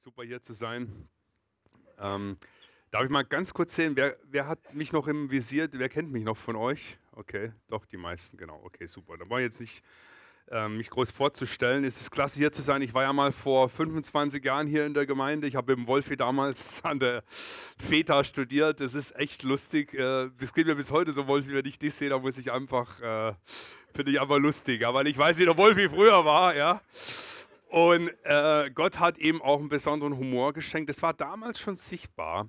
super hier zu sein. Ähm, darf ich mal ganz kurz sehen, wer, wer hat mich noch im Visier, wer kennt mich noch von euch? Okay, doch, die meisten, genau. Okay, super. Da war jetzt nicht ähm, mich groß vorzustellen. Es ist klasse hier zu sein. Ich war ja mal vor 25 Jahren hier in der Gemeinde. Ich habe dem Wolfi damals an der FETA studiert. Das ist echt lustig. Äh, es geht mir bis heute so, Wolfi, wenn ich dich sehe, da muss ich einfach, äh, finde ich einfach lustig. Aber ich weiß, wie der Wolfi früher war, ja. Und äh, Gott hat ihm auch einen besonderen Humor geschenkt. Es war damals schon sichtbar,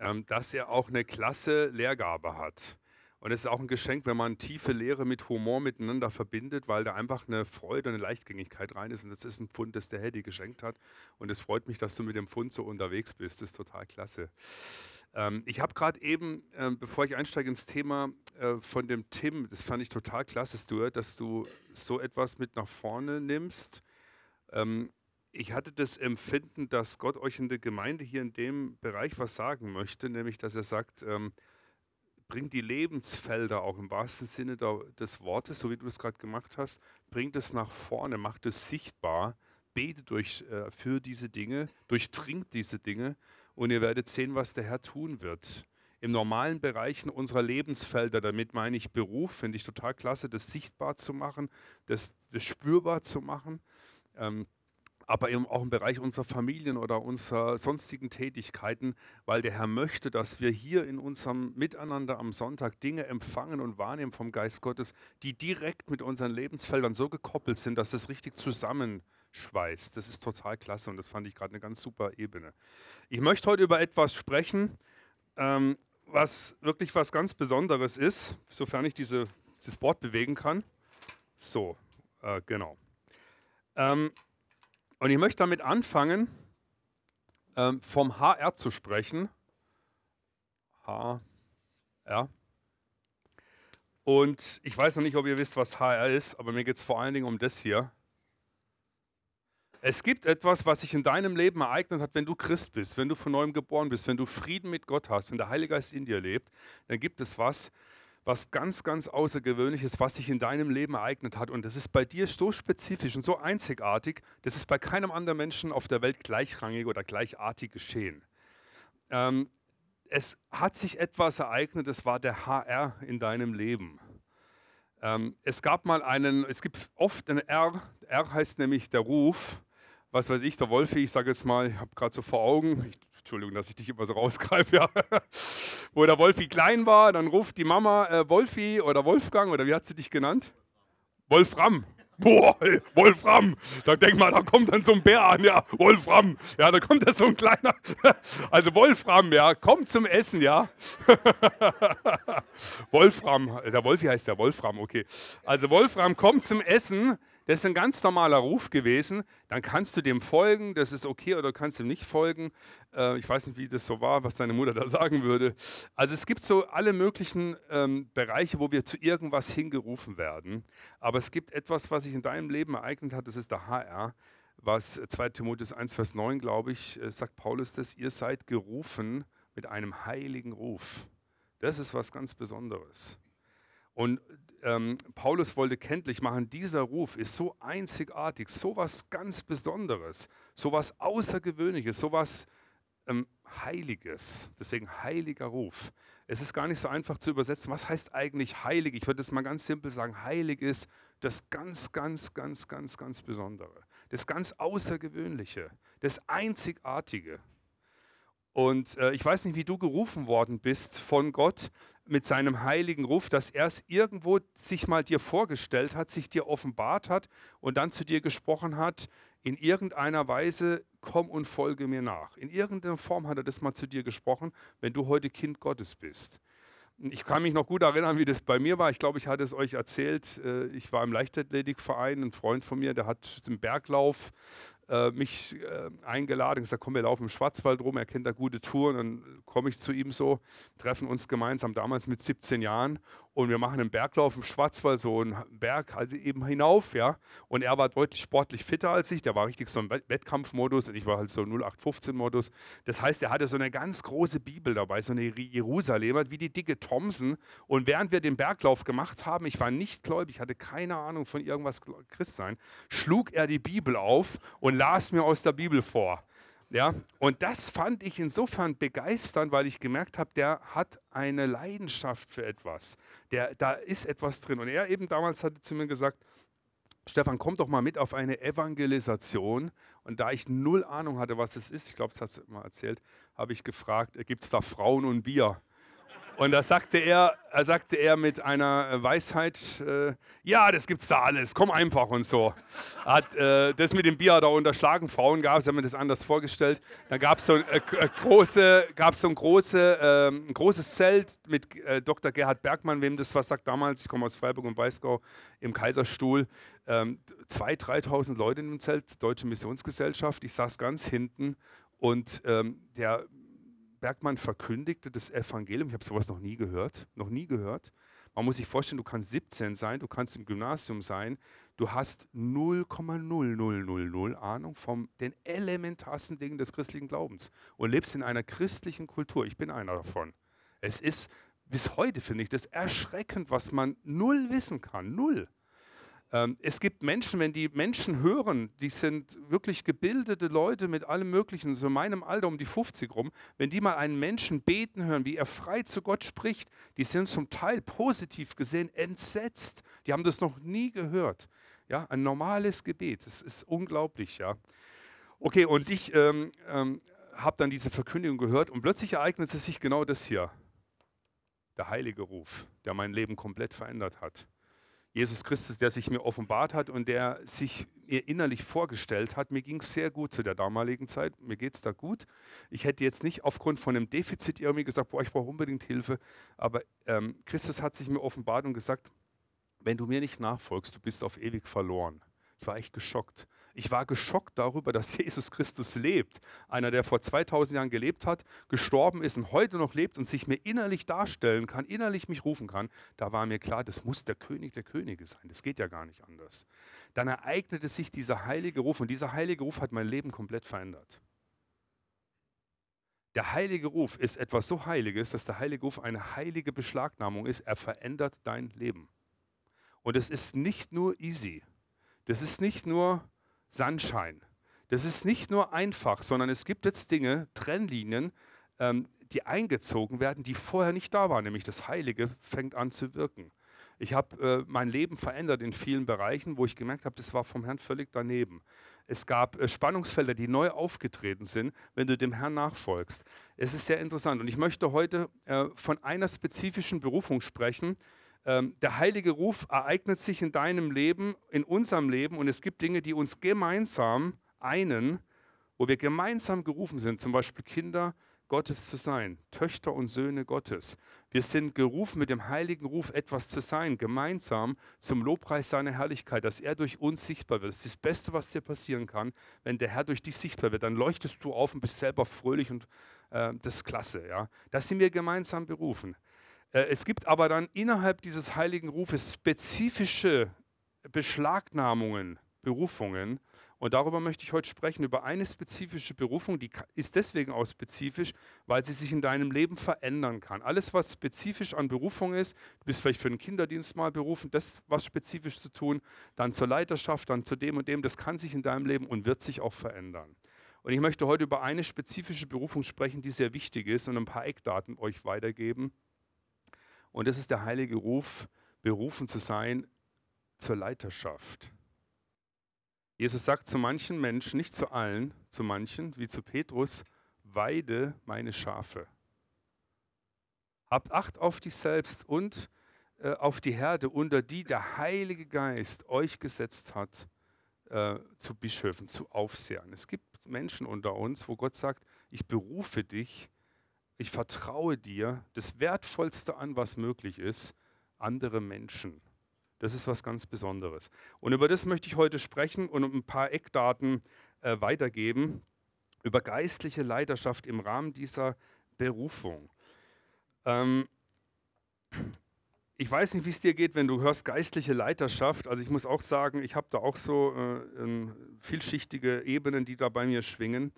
ähm, dass er auch eine klasse Lehrgabe hat. Und es ist auch ein Geschenk, wenn man tiefe Lehre mit Humor miteinander verbindet, weil da einfach eine Freude und eine Leichtgängigkeit rein ist. Und das ist ein Pfund, das der Herr dir geschenkt hat. Und es freut mich, dass du mit dem Pfund so unterwegs bist. Das ist total klasse. Ähm, ich habe gerade eben, äh, bevor ich einsteige ins Thema, äh, von dem Tim, das fand ich total klasse, Stuart, dass du so etwas mit nach vorne nimmst ähm, ich hatte das Empfinden, dass Gott euch in der Gemeinde hier in dem Bereich was sagen möchte, nämlich dass er sagt, ähm, bringt die Lebensfelder auch im wahrsten Sinne des Wortes, so wie du es gerade gemacht hast, bringt es nach vorne, macht es sichtbar, betet durch, äh, für diese Dinge, durchdringt diese Dinge und ihr werdet sehen, was der Herr tun wird. Im normalen Bereichen unserer Lebensfelder, damit meine ich Beruf, finde ich total klasse, das sichtbar zu machen, das, das spürbar zu machen ähm, aber eben auch im Bereich unserer Familien oder unserer sonstigen Tätigkeiten, weil der Herr möchte, dass wir hier in unserem Miteinander am Sonntag Dinge empfangen und wahrnehmen vom Geist Gottes, die direkt mit unseren Lebensfeldern so gekoppelt sind, dass es richtig zusammenschweißt. Das ist total klasse und das fand ich gerade eine ganz super Ebene. Ich möchte heute über etwas sprechen, ähm, was wirklich was ganz Besonderes ist, sofern ich diese, dieses Board bewegen kann. So, äh, genau. Ähm, und ich möchte damit anfangen, ähm, vom HR zu sprechen. HR. Und ich weiß noch nicht, ob ihr wisst, was HR ist, aber mir geht es vor allen Dingen um das hier. Es gibt etwas, was sich in deinem Leben ereignet hat, wenn du Christ bist, wenn du von neuem geboren bist, wenn du Frieden mit Gott hast, wenn der Heilige Geist in dir lebt, dann gibt es was, was ganz, ganz Außergewöhnliches, was sich in deinem Leben ereignet hat. Und das ist bei dir so spezifisch und so einzigartig, das ist bei keinem anderen Menschen auf der Welt gleichrangig oder gleichartig geschehen. Ähm, es hat sich etwas ereignet, das war der HR in deinem Leben. Ähm, es gab mal einen, es gibt oft ein R, R heißt nämlich der Ruf, was weiß ich, der Wolfi, ich sage jetzt mal, ich habe gerade so vor Augen, ich Entschuldigung, dass ich dich immer so rausgreife, ja. wo der Wolfi klein war, dann ruft die Mama äh, Wolfi oder Wolfgang oder wie hat sie dich genannt? Wolfram. Boah, Wolfram. Da denk mal, da kommt dann so ein Bär an, ja, Wolfram. Ja, da kommt da so ein kleiner. Also Wolfram, ja, kommt zum Essen, ja. Wolfram, der Wolfi heißt der Wolfram, okay. Also Wolfram kommt zum Essen. Das ist ein ganz normaler Ruf gewesen. Dann kannst du dem folgen, das ist okay, oder kannst ihm nicht folgen. Äh, ich weiß nicht, wie das so war, was deine Mutter da sagen würde. Also es gibt so alle möglichen ähm, Bereiche, wo wir zu irgendwas hingerufen werden. Aber es gibt etwas, was sich in deinem Leben ereignet hat, das ist der HR. Was 2 Timotheus 1, Vers 9, glaube ich, äh, sagt Paulus das, ihr seid gerufen mit einem heiligen Ruf. Das ist was ganz Besonderes. Und ähm, Paulus wollte kenntlich machen, dieser Ruf ist so einzigartig, so was ganz Besonderes, so was Außergewöhnliches, so was ähm, Heiliges. Deswegen heiliger Ruf. Es ist gar nicht so einfach zu übersetzen. Was heißt eigentlich heilig? Ich würde es mal ganz simpel sagen. Heilig ist das ganz, ganz, ganz, ganz, ganz Besondere. Das ganz Außergewöhnliche. Das Einzigartige. Und äh, ich weiß nicht, wie du gerufen worden bist von Gtt, mit seinem heiligen Ruf, dass er es irgendwo sich mal dir vorgestellt hat, sich dir offenbart hat und dann zu dir gesprochen hat, in irgendeiner Weise, komm und folge mir nach. In irgendeiner Form hat er das mal zu dir gesprochen, wenn du heute Kind Gottes bist. Ich kann mich noch gut erinnern, wie das bei mir war. Ich glaube, ich hatte es euch erzählt. Äh, ich war im Leichtathletikverein, ein Freund von mir, der hat im Berglauf äh, mich äh, eingeladen, gesagt, komm, wir laufen im Schwarzwald rum, er kennt da gute Touren, dann komme ich zu ihm so, treffen uns gemeinsam, damals mit 17 Jahren und wir machen einen Berglauf im Schwarzwald, so einen Berg also eben hinauf, ja, und er war deutlich sportlich fitter als ich, der war richtig so im Wettkampfmodus und ich war halt so 0815-Modus, das heißt, er hatte so eine ganz große Bibel dabei, so eine Jerusalemer, wie die dicke Thomson und während wir den Berglauf gemacht haben, ich war nicht gläubig, hatte keine Ahnung von irgendwas Christsein, schlug er die Bibel auf und las mir aus der Bibel vor. Ja, und das fand ich insofern begeisternd, weil ich gemerkt habe, der hat eine Leidenschaft für etwas. Der, da ist etwas drin. Und er eben damals hatte zu mir gesagt, Stefan, komm doch mal mit auf eine Evangelisation. Und da ich null Ahnung hatte, was es ist, ich glaube, das hast du mal erzählt, habe ich gefragt, gibt es da Frauen und Bier? Und da sagte er, er sagte er mit einer Weisheit, äh, ja, das gibt's da alles, komm einfach und so. Hat äh, das mit dem Bier da unterschlagen, Frauen gab es, haben mir das anders vorgestellt. Da gab es so, äh, äh, große, so ein, große, ähm, ein großes Zelt mit äh, Dr. Gerhard Bergmann, wem das was sagt damals, ich komme aus Freiburg und Breisgau, im Kaiserstuhl. Ähm, 2.000, 3.000 Leute in dem Zelt, Deutsche Missionsgesellschaft. Ich saß ganz hinten und ähm, der Bergmann verkündigte das Evangelium. Ich habe sowas noch nie gehört, noch nie gehört. Man muss sich vorstellen, du kannst 17 sein, du kannst im Gymnasium sein, du hast 0,0000 Ahnung von den elementarsten Dingen des christlichen Glaubens und lebst in einer christlichen Kultur. Ich bin einer davon. Es ist bis heute, finde ich, das erschreckend, was man null wissen kann. Null. Ähm, es gibt Menschen, wenn die Menschen hören, die sind wirklich gebildete Leute mit allem Möglichen, so meinem Alter um die 50 rum, wenn die mal einen Menschen beten hören, wie er frei zu Gott spricht, die sind zum Teil positiv gesehen entsetzt. Die haben das noch nie gehört. Ja, ein normales Gebet, das ist unglaublich, ja. Okay, und ich ähm, ähm, habe dann diese Verkündigung gehört und plötzlich ereignete sich genau das hier. Der heilige Ruf, der mein Leben komplett verändert hat. Jesus Christus, der sich mir offenbart hat und der sich mir innerlich vorgestellt hat. Mir ging es sehr gut zu der damaligen Zeit. Mir geht es da gut. Ich hätte jetzt nicht aufgrund von einem Defizit irgendwie gesagt, boah, ich brauche unbedingt Hilfe. Aber ähm, Christus hat sich mir offenbart und gesagt, wenn du mir nicht nachfolgst, du bist auf ewig verloren. Ich war echt geschockt. Ich war geschockt darüber, dass Jesus Christus lebt. Einer, der vor 2000 Jahren gelebt hat, gestorben ist und heute noch lebt und sich mir innerlich darstellen kann, innerlich mich rufen kann. Da war mir klar, das muss der König der Könige sein. Das geht ja gar nicht anders. Dann ereignete sich dieser heilige Ruf und dieser heilige Ruf hat mein Leben komplett verändert. Der heilige Ruf ist etwas so Heiliges, dass der heilige Ruf eine heilige Beschlagnahmung ist. Er verändert dein Leben. Und es ist nicht nur easy. Das ist nicht nur Sandschein. Das ist nicht nur einfach, sondern es gibt jetzt Dinge, Trennlinien, ähm, die eingezogen werden, die vorher nicht da waren, nämlich das Heilige fängt an zu wirken. Ich habe äh, mein Leben verändert in vielen Bereichen, wo ich gemerkt habe, das war vom Herrn völlig daneben. Es gab äh, Spannungsfelder, die neu aufgetreten sind, wenn du dem Herrn nachfolgst. Es ist sehr interessant und ich möchte heute äh, von einer spezifischen Berufung sprechen, der heilige Ruf ereignet sich in deinem Leben, in unserem Leben und es gibt Dinge, die uns gemeinsam einen, wo wir gemeinsam gerufen sind, zum Beispiel Kinder Gottes zu sein, Töchter und Söhne Gottes. Wir sind gerufen, mit dem heiligen Ruf etwas zu sein, gemeinsam zum Lobpreis seiner Herrlichkeit, dass er durch uns sichtbar wird. Das ist das Beste, was dir passieren kann, wenn der Herr durch dich sichtbar wird. Dann leuchtest du auf und bist selber fröhlich und äh, das ist klasse. Ja? Das sind wir gemeinsam berufen. Äh, es gibt aber dann innerhalb dieses heiligen Rufes spezifische Beschlagnahmungen, Berufungen. Und darüber möchte ich heute sprechen, über eine spezifische Berufung, die ist deswegen auch spezifisch, weil sie sich in deinem Leben verändern kann. Alles, was spezifisch an Berufung ist, du bist vielleicht für den Kinderdienst mal berufen, das was spezifisch zu tun, dann zur Leiterschaft, dann zu dem und dem, das kann sich in deinem Leben und wird sich auch verändern. Und ich möchte heute über eine spezifische Berufung sprechen, die sehr wichtig ist und ein paar Eckdaten euch weitergeben. Und das ist der heilige Ruf, berufen zu sein zur Leiterschaft. Jesus sagt zu manchen Menschen, nicht zu allen, zu manchen, wie zu Petrus, weide meine Schafe. Habt Acht auf dich selbst und äh, auf die Herde, unter die der Heilige Geist euch gesetzt hat, äh, zu Bischöfen, zu Aufsehern. Es gibt Menschen unter uns, wo Gott sagt, ich berufe dich, ich vertraue dir das Wertvollste an, was möglich ist, andere Menschen. Das ist was ganz Besonderes. Und über das möchte ich heute sprechen und ein paar Eckdaten äh, weitergeben über geistliche Leiterschaft im Rahmen dieser Berufung. Ähm, ich weiß nicht, wie es dir geht, wenn du hörst geistliche Leiterschaft. Also ich muss auch sagen, ich habe da auch so äh, vielschichtige Ebenen, die da bei mir schwingen.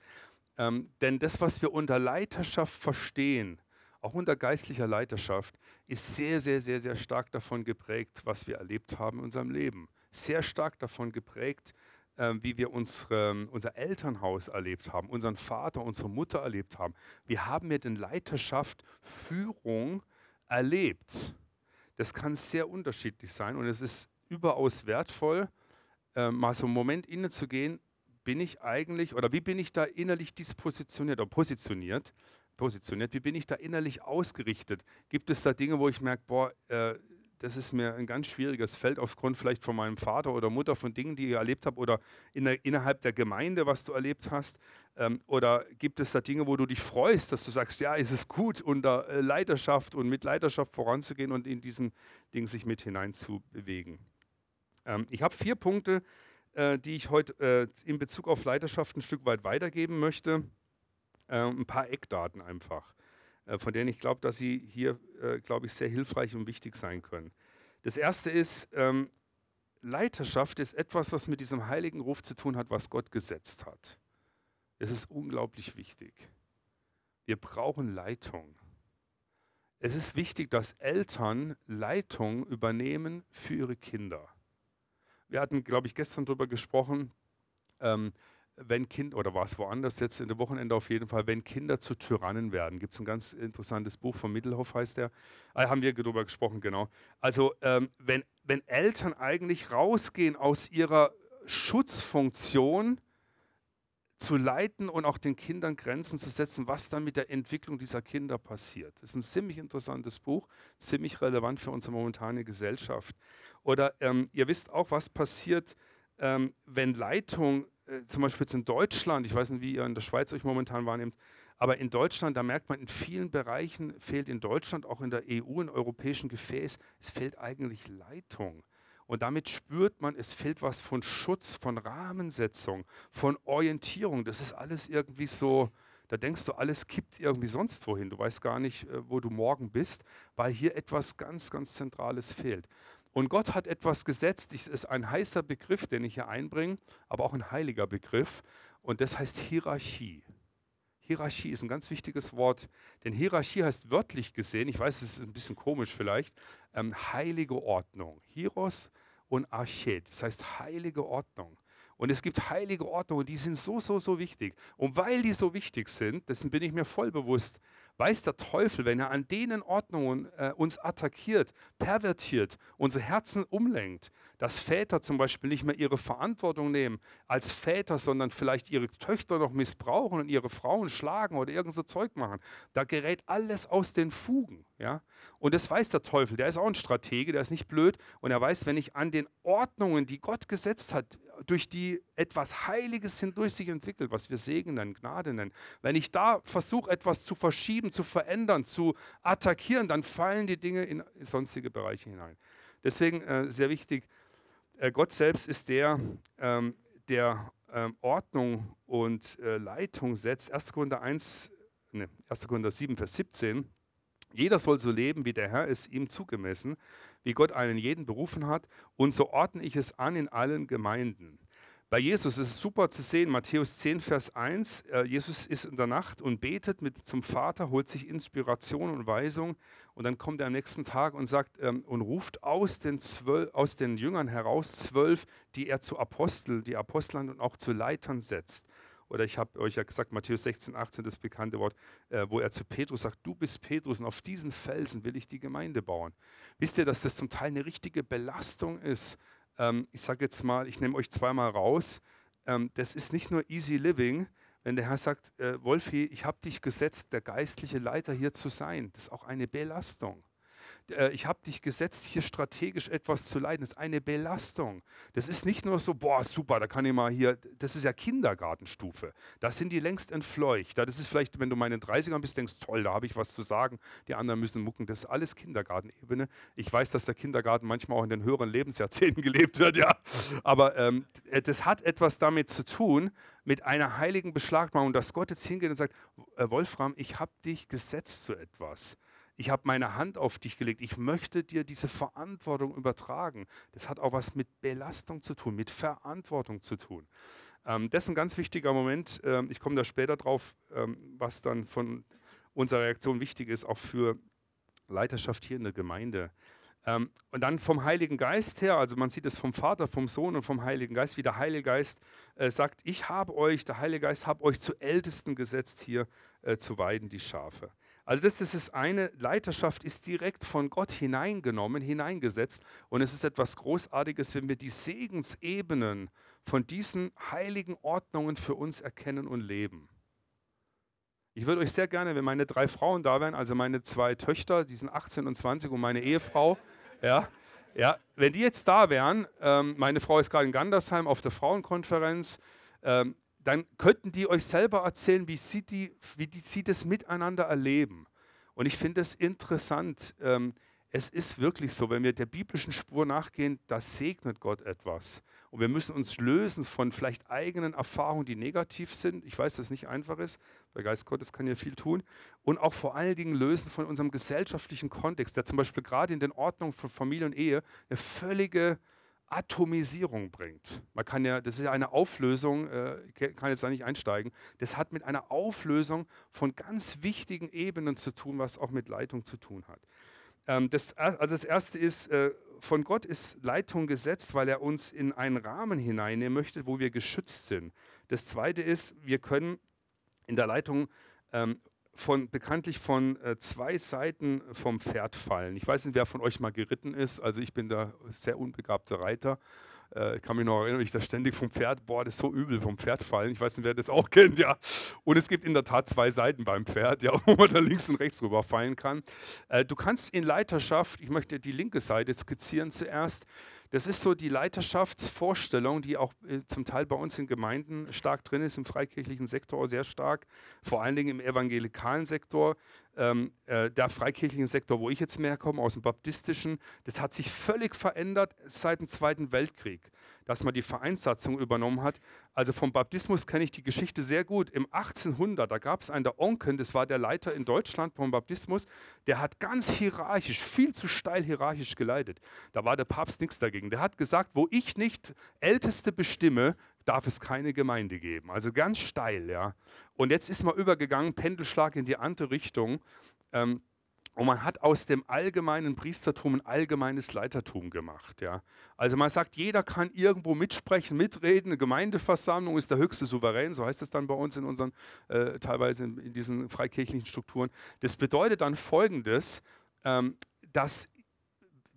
Ähm, denn das, was wir unter Leiterschaft verstehen, auch unter geistlicher Leiterschaft, ist sehr, sehr, sehr, sehr stark davon geprägt, was wir erlebt haben in unserem Leben. Sehr stark davon geprägt, äh, wie wir unsere, unser Elternhaus erlebt haben, unseren Vater, unsere Mutter erlebt haben. Wie haben wir denn Leiterschaft, Führung erlebt? Das kann sehr unterschiedlich sein und es ist überaus wertvoll, äh, mal so einen Moment innezugehen, bin ich eigentlich oder wie bin ich da innerlich dispositioniert oder positioniert? Positioniert, wie bin ich da innerlich ausgerichtet? Gibt es da Dinge, wo ich merke, boah, äh, das ist mir ein ganz schwieriges Feld aufgrund vielleicht von meinem Vater oder Mutter, von Dingen, die ihr erlebt habt oder in der, innerhalb der Gemeinde, was du erlebt hast? Ähm, oder gibt es da Dinge, wo du dich freust, dass du sagst, ja, ist es gut, unter äh, Leiterschaft und mit Leiterschaft voranzugehen und in diesem Ding sich mit hineinzubewegen? Ähm, ich habe vier Punkte, die ich heute äh, in Bezug auf Leiterschaft ein Stück weit weitergeben möchte. Äh, ein paar Eckdaten einfach. Äh, von denen ich glaube, dass sie hier, äh, glaube ich, sehr hilfreich und wichtig sein können. Das erste ist, ähm, Leiterschaft ist etwas, was mit diesem heiligen Ruf zu tun hat, was Gott gesetzt hat. Es ist unglaublich wichtig. Wir brauchen Leitung. Es ist wichtig, dass Eltern Leitung übernehmen für ihre Kinder. Wir hatten, glaube ich, gestern darüber gesprochen, ähm, wenn Kind, oder war es woanders jetzt in der Wochenende auf jeden Fall, wenn Kinder zu Tyrannen werden. Gibt es ein ganz interessantes Buch von Mittelhoff, heißt der. Ah, haben wir darüber gesprochen, genau. Also, ähm, wenn, wenn Eltern eigentlich rausgehen aus ihrer Schutzfunktion, zu leiten und auch den Kindern Grenzen zu setzen, was dann mit der Entwicklung dieser Kinder passiert. Das ist ein ziemlich interessantes Buch, ziemlich relevant für unsere momentane Gesellschaft. Oder ähm, ihr wisst auch, was passiert, ähm, wenn Leitung äh, zum Beispiel jetzt in Deutschland, ich weiß nicht, wie ihr in der Schweiz euch momentan wahrnehmt, aber in Deutschland, da merkt man, in vielen Bereichen fehlt in Deutschland, auch in der EU, in europäischen Gefäß, es fehlt eigentlich Leitung. Und damit spürt man, es fehlt was von Schutz, von Rahmensetzung, von Orientierung. Das ist alles irgendwie so, da denkst du, alles kippt irgendwie sonst wohin. Du weißt gar nicht, äh, wo du morgen bist, weil hier etwas ganz, ganz Zentrales fehlt. Und Gott hat etwas gesetzt, das ist ein heißer Begriff, den ich hier einbringe, aber auch ein heiliger Begriff. Und das heißt Hierarchie. Hierarchie ist ein ganz wichtiges Wort, denn Hierarchie heißt wörtlich gesehen, ich weiß, es ist ein bisschen komisch vielleicht, ähm, heilige Ordnung. Hieros und Arche, das heißt heilige Ordnung. Und es gibt heilige Ordnungen, die sind so, so, so wichtig. Und weil die so wichtig sind, dessen bin ich mir voll bewusst, weiß der Teufel, wenn er an denen Ordnungen äh, uns attackiert, pervertiert, unsere Herzen umlenkt, dass Väter zum Beispiel nicht mehr ihre Verantwortung nehmen als Väter, sondern vielleicht ihre Töchter noch missbrauchen und ihre Frauen schlagen oder irgend so Zeug machen. Da gerät alles aus den Fugen. Ja? Und das weiß der Teufel, der ist auch ein Stratege, der ist nicht blöd und er weiß, wenn ich an den Ordnungen, die Gott gesetzt hat, durch die etwas Heiliges hindurch sich entwickelt, was wir Segen nennen, Gnade nennen, wenn ich da versuche, etwas zu verschieben, zu verändern, zu attackieren, dann fallen die Dinge in sonstige Bereiche hinein. Deswegen äh, sehr wichtig, äh, Gott selbst ist der, ähm, der ähm, Ordnung und äh, Leitung setzt. 1. Korinther 1, ne, 1. Korinther 7, Vers 17. Jeder soll so leben, wie der Herr es ihm zugemessen, wie Gott einen jeden berufen hat, und so ordne ich es an in allen Gemeinden. Bei Jesus ist es super zu sehen, Matthäus 10, Vers 1, äh, Jesus ist in der Nacht und betet mit zum Vater, holt sich Inspiration und Weisung und dann kommt er am nächsten Tag und sagt ähm, und ruft aus den, zwölf, aus den Jüngern heraus zwölf, die er zu Apostel, die Aposteln und auch zu Leitern setzt. Oder ich habe euch ja gesagt, Matthäus 16, 18, das bekannte Wort, äh, wo er zu Petrus sagt, du bist Petrus und auf diesen Felsen will ich die Gemeinde bauen. Wisst ihr, dass das zum Teil eine richtige Belastung ist? Ähm, ich sage jetzt mal, ich nehme euch zweimal raus. Ähm, das ist nicht nur easy living, wenn der Herr sagt, äh, Wolfi, ich habe dich gesetzt, der geistliche Leiter hier zu sein. Das ist auch eine Belastung. Äh, ich habe dich gesetzt, hier strategisch etwas zu leiten. Das ist eine Belastung. Das ist nicht nur so, boah, super, da kann ich mal hier, das ist ja Kindergartenstufe. Da sind die längst entfleucht. Das ist vielleicht, wenn du mal in den 30ern bist, denkst, toll, da habe ich was zu sagen, die anderen müssen mucken. Das ist alles Kindergartenebene. Ich weiß, dass der Kindergarten manchmal auch in den höheren Lebensjahrzehnten gelebt wird, ja. Aber ähm, äh, das hat etwas damit zu tun, mit einer heiligen Beschlagnahmung, dass Gott jetzt hingeht und sagt, äh, Wolfram, ich habe dich gesetzt zu etwas ich habe meine Hand auf dich gelegt, ich möchte dir diese Verantwortung übertragen. Das hat auch was mit Belastung zu tun, mit Verantwortung zu tun. Ähm, das ist ein ganz wichtiger Moment. Ähm, ich komme da später drauf, ähm, was dann von unserer Reaktion wichtig ist, auch für Leiterschaft hier in der Gemeinde. Ähm, und dann vom Heiligen Geist her, also man sieht es vom Vater, vom Sohn und vom Heiligen Geist, wie der Heilige Geist äh, sagt, ich habe euch, der Heilige Geist, habe euch zu Ältesten gesetzt, hier äh, zu weiden, die Schafe. Also das, das ist eine Leiterschaft, ist direkt von Gott hineingenommen, hineingesetzt. Und es ist etwas Großartiges, wenn wir die Segensebenen von diesen heiligen Ordnungen für uns erkennen und leben. Ich würde euch sehr gerne, wenn meine drei Frauen da wären, also meine zwei Töchter, die sind 18 und 20 und meine Ehefrau, ja, ja, wenn die jetzt da wären, ähm, meine Frau ist gerade in Gandersheim auf der Frauenkonferenz, ähm, dann könnten die euch selber erzählen, wie sie, die, wie die, sie das miteinander erleben. Und ich finde es interessant. Ähm, es ist wirklich so, wenn wir der biblischen Spur nachgehen, da segnet Gott etwas. Und wir müssen uns lösen von vielleicht eigenen Erfahrungen, die negativ sind. Ich weiß, dass es nicht einfach ist. Der Geist Gottes kann ja viel tun. Und auch vor allen Dingen lösen von unserem gesellschaftlichen Kontext, der zum Beispiel gerade in den Ordnungen von Familie und Ehe eine völlige Atomisierung bringt. Man kann ja, das ist ja eine Auflösung, äh, kann jetzt da nicht einsteigen. Das hat mit einer Auflösung von ganz wichtigen Ebenen zu tun, was auch mit Leitung zu tun hat. Ähm, das, also das erste ist, äh, von Gott ist Leitung gesetzt, weil er uns in einen Rahmen hineinnehmen möchte, wo wir geschützt sind. Das zweite ist, wir können in der Leitung ähm, von, bekanntlich von äh, zwei Seiten vom Pferd fallen. Ich weiß nicht, wer von euch mal geritten ist. Also ich bin da sehr unbegabter Reiter. Äh, ich kann mich noch erinnern, ich da ständig vom Pferd, boah, das ist so übel, vom Pferd fallen. Ich weiß nicht, wer das auch kennt, ja. Und es gibt in der Tat zwei Seiten beim Pferd, ja, wo man da links und rechts rüber fallen kann. Äh, du kannst in Leiterschaft, ich möchte die linke Seite skizzieren zuerst, das ist so die Leiterschaftsvorstellung, die auch äh, zum Teil bei uns in Gemeinden stark drin ist, im freikirchlichen Sektor sehr stark, vor allen Dingen im evangelikalen Sektor. Ähm, äh, der freikirchlichen Sektor, wo ich jetzt mehr komme, aus dem baptistischen, das hat sich völlig verändert seit dem Zweiten Weltkrieg, dass man die Vereinssatzung übernommen hat. Also vom Baptismus kenne ich die Geschichte sehr gut. Im 1800, da gab es einen der Onken, das war der Leiter in Deutschland vom Baptismus, der hat ganz hierarchisch, viel zu steil hierarchisch geleitet. Da war der Papst nichts dagegen. Der hat gesagt, wo ich nicht Älteste bestimme, darf es keine Gemeinde geben. Also ganz steil, ja. Und jetzt ist man übergegangen, Pendelschlag in die andere Richtung. Ähm, und man hat aus dem allgemeinen Priestertum ein allgemeines Leitertum gemacht. Ja. Also man sagt, jeder kann irgendwo mitsprechen, mitreden. Eine Gemeindeversammlung ist der höchste Souverän, so heißt es dann bei uns in unseren, äh, teilweise in, in, diesen freikirchlichen Strukturen. Das bedeutet dann Folgendes, ähm, dass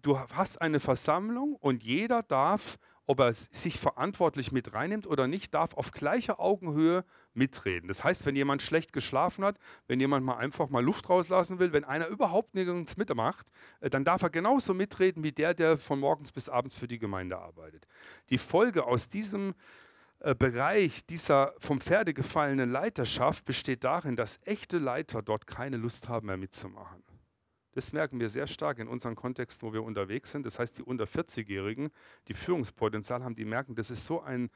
du hast eine Versammlung und jeder darf ob er sich verantwortlich mit reinnimmt oder nicht, darf auf gleicher Augenhöhe mitreden. Das heißt, wenn jemand schlecht geschlafen hat, wenn jemand mal einfach mal Luft rauslassen will, wenn einer überhaupt nichts mitmacht, äh, dann darf er genauso mitreden wie der, der von morgens bis abends für die Gemeinde arbeitet. Die Folge aus diesem äh, Bereich dieser vom Pferde gefallenen Leiterschaft besteht darin, dass echte Leiter dort keine Lust haben mehr mitzumachen. Das merken wir sehr stark in unseren Kontexten, wo wir unterwegs sind. Das heißt, die unter 40-Jährigen, die Führungspotenzial haben, die merken, das ist so ein,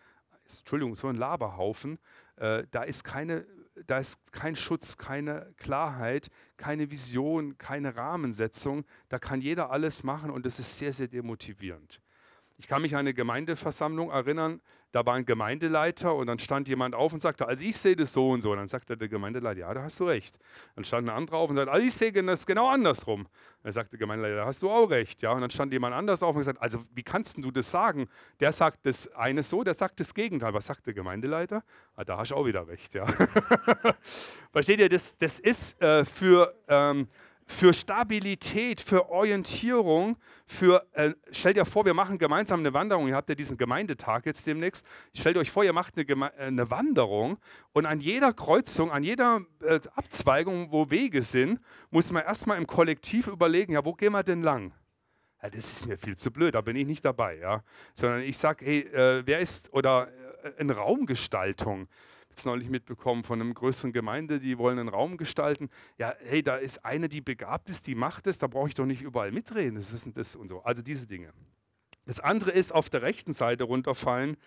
Entschuldigung, so ein Laberhaufen. Äh, da, ist keine, da ist kein Schutz, keine Klarheit, keine Vision, keine Rahmensetzung. Da kann jeder alles machen und das ist sehr, sehr demotivierend. Ich kann mich an eine Gemeindeversammlung erinnern, da war ein Gemeindeleiter und dann stand jemand auf und sagte, also ich sehe das so und so. Und dann sagte der Gemeindeleiter, ja, da hast du recht. Dann stand ein anderer auf und sagte, also ich sehe das genau andersrum. Dann sagte der Gemeindeleiter, da hast du auch recht. Ja, und dann stand jemand anders auf und gesagt, also wie kannst du das sagen? Der sagt das eine so, der sagt das Gegenteil. Was sagt der Gemeindeleiter? Ah, da hast du auch wieder recht. Ja. Versteht ihr, das, das ist äh, für... Ähm, für Stabilität, für Orientierung, für, äh, stellt dir vor, wir machen gemeinsam eine Wanderung, ihr habt ja diesen Gemeindetag jetzt demnächst, stellt euch vor, ihr macht eine, äh, eine Wanderung und an jeder Kreuzung, an jeder äh, Abzweigung, wo Wege sind, muss man erstmal im Kollektiv überlegen, ja, wo gehen wir denn lang? Ja, das ist mir viel zu blöd, da bin ich nicht dabei, ja. Sondern ich sage, hey, äh, wer ist, oder äh, in Raumgestaltung, es neulich mitbekommen von einer größeren Gemeinde, die wollen einen Raum gestalten. Ja, hey, da ist eine, die begabt ist, die macht es, da brauche ich doch nicht überall mitreden, das wissen das und so. Also diese Dinge. Das andere ist auf der rechten Seite runterfallen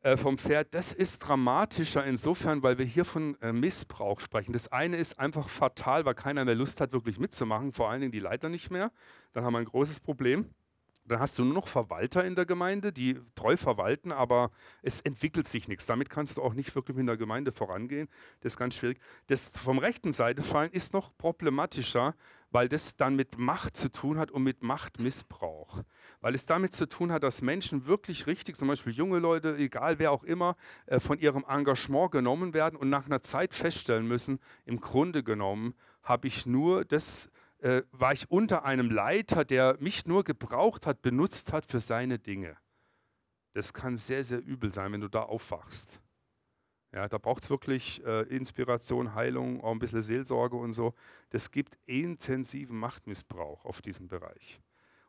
äh, vom Pferd. Das ist dramatischer insofern, weil wir hier von äh, Missbrauch sprechen. Das eine ist einfach fatal, weil keiner mehr Lust hat, wirklich mitzumachen, vor allen Dingen die Leiter nicht mehr. Dann haben wir ein großes Problem. Dann hast du nur noch Verwalter in der Gemeinde, die treu verwalten, aber es entwickelt sich nichts. Damit kannst du auch nicht wirklich in der Gemeinde vorangehen. Das ist ganz schwierig. Das vom rechten Seite fallen ist noch problematischer, weil das dann mit Macht zu tun hat und mit Machtmissbrauch. Weil es damit zu tun hat, dass Menschen wirklich richtig, zum Beispiel junge Leute, egal wer auch immer, äh, von ihrem Engagement genommen werden und nach einer Zeit feststellen müssen, im Grunde genommen habe ich nur das äh, war ich unter einem Leiter, der mich nur gebraucht hat, benutzt hat für seine Dinge. Das kann sehr, sehr übel sein, wenn du da aufwachst. Ja, da braucht es wirklich äh, Inspiration, Heilung, auch ein bisschen Seelsorge und so. Das gibt intensiven Machtmissbrauch auf diesem Bereich.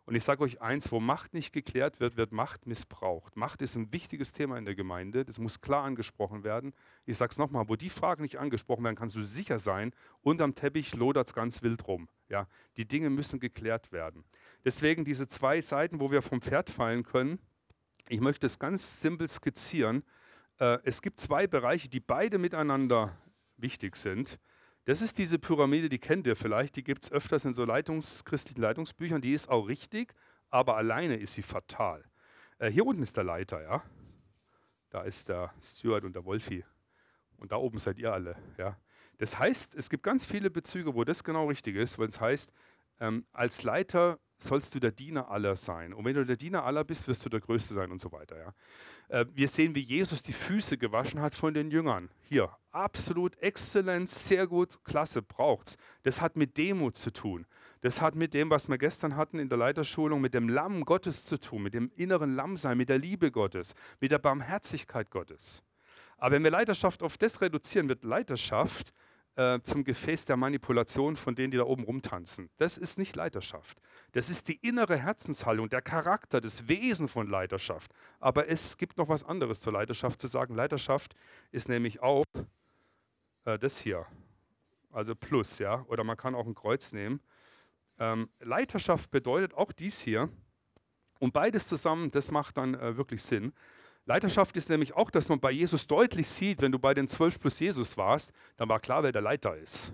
Und ich sage euch eins, wo Macht nicht geklärt wird, wird Macht missbraucht. Macht ist ein wichtiges Thema in der Gemeinde, das muss klar angesprochen werden. Ich sage es nochmal, wo die Fragen nicht angesprochen werden, kannst du sicher sein, unterm Teppich lodert es ganz wild rum. Ja, die Dinge müssen geklärt werden. Deswegen diese zwei Seiten, wo wir vom Pferd fallen können, ich möchte es ganz simpel skizzieren. Äh, es gibt zwei Bereiche, die beide miteinander wichtig sind. Das ist diese Pyramide, die kennt ihr vielleicht, die gibt es öfters in so Leitungs christlichen Leitungsbüchern, die ist auch richtig, aber alleine ist sie fatal. Äh, hier unten ist der Leiter, ja. Da ist der Stuart und der Wolfi. Und da oben seid ihr alle, ja. Das heißt, es gibt ganz viele Bezüge, wo das genau richtig ist, weil es heißt, ähm, als Leiter sollst du der Diener aller sein. Und wenn du der Diener aller bist, wirst du der Größte sein und so weiter. Ja. Äh, wir sehen, wie Jesus die Füße gewaschen hat von den Jüngern. Hier, absolut exzellent, sehr gut, klasse, braucht's. Das hat mit Demut zu tun. Das hat mit dem, was wir gestern hatten in der Leiterschulung, mit dem Lamm Gottes zu tun, mit dem inneren Lammsein, mit der Liebe Gottes, mit der Barmherzigkeit Gottes. Aber wenn wir Leiterschaft auf das reduzieren, wird Leiterschaft äh, zum Gefäß der Manipulation von denen, die da oben rumtanzen. Das ist nicht Leiterschaft. Das ist die innere Herzenshaltung, der Charakter, das Wesen von Leiterschaft. Aber es gibt noch was anderes zur Leiterschaft zu sagen. Leiterschaft ist nämlich auch äh, das hier, also Plus, ja, oder man kann auch ein Kreuz nehmen. Ähm, Leiterschaft bedeutet auch dies hier. Und beides zusammen, das macht dann äh, wirklich Sinn. Leiterschaft ist nämlich auch, dass man bei Jesus deutlich sieht, wenn du bei den zwölf plus Jesus warst, dann war klar, wer der Leiter ist.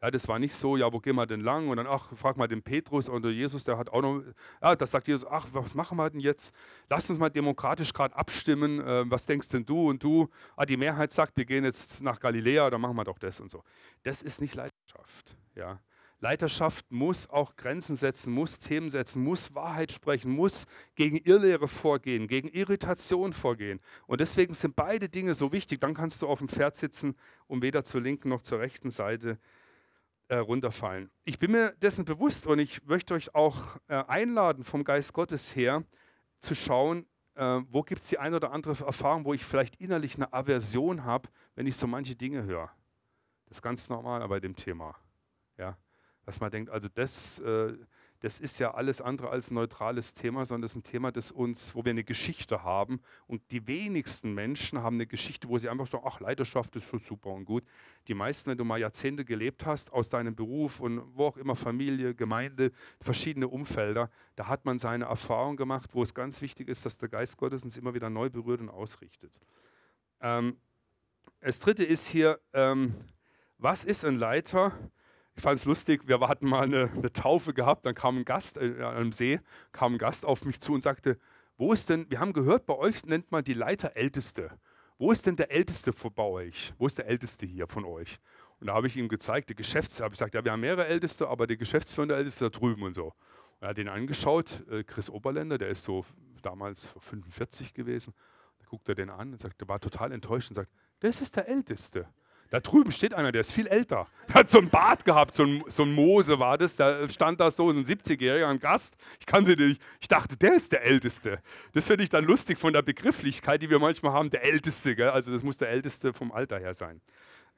Ja, das war nicht so, ja, wo gehen wir denn lang? Und dann, ach, frag mal den Petrus und Jesus, der hat auch noch, ja, das sagt Jesus, ach, was machen wir denn jetzt? Lass uns mal demokratisch gerade abstimmen, äh, was denkst denn du und du? Ah, die Mehrheit sagt, wir gehen jetzt nach Galiläa, dann machen wir doch das und so. Das ist nicht Leiterschaft, ja. Leiterschaft muss auch Grenzen setzen, muss Themen setzen, muss Wahrheit sprechen, muss gegen Irrlehre vorgehen, gegen Irritation vorgehen. Und deswegen sind beide Dinge so wichtig. Dann kannst du auf dem Pferd sitzen und weder zur linken noch zur rechten Seite äh, runterfallen. Ich bin mir dessen bewusst und ich möchte euch auch äh, einladen, vom Geist Gottes her zu schauen, äh, wo gibt es die eine oder andere Erfahrung, wo ich vielleicht innerlich eine Aversion habe, wenn ich so manche Dinge höre. Das ist ganz normal bei dem Thema. Ja dass man denkt, also das, äh, das ist ja alles andere als ein neutrales Thema, sondern das ist ein Thema, das uns, wo wir eine Geschichte haben. Und die wenigsten Menschen haben eine Geschichte, wo sie einfach sagen, ach, Leidenschaft ist schon super und gut. Die meisten, wenn du mal Jahrzehnte gelebt hast, aus deinem Beruf und wo auch immer, Familie, Gemeinde, verschiedene Umfelder, da hat man seine Erfahrung gemacht, wo es ganz wichtig ist, dass der Geist Gottes uns immer wieder neu berührt und ausrichtet. Ähm, das dritte ist hier, ähm, was ist ein Leiter? Ich fand es lustig, wir hatten mal eine, eine, Taufe gehabt, dann kam ein Gast äh, an einem See, kam ein Gast auf mich zu und sagte, wo ist denn, wir haben gehört, bei euch nennt man die Leiter Älteste. Wo ist denn der Älteste bei euch? Wo ist der Älteste hier von euch? Und da habe ich ihm gezeigt, der Geschäftsführer, habe ich gesagt, ja, wir haben mehrere Älteste, aber der Geschäftsführer Älteste da drüben und so. Und er hat ihn angeschaut, äh, Chris Oberländer, der ist so damals 45 gewesen. Da guckt er den an und sagt, der war total enttäuscht und sagt, das ist der Älteste. Da drüben steht einer, der ist viel älter. Der hat so einen Bart gehabt, so ein, so ein Mose war das. Da stand da so ein 70-jähriger, ein Gast. Ich kannte den nicht. Ich dachte, der ist der Älteste. Das finde ich dann lustig von der Begrifflichkeit, die wir manchmal haben, der Älteste. Gell? Also das muss der Älteste vom Alter her sein.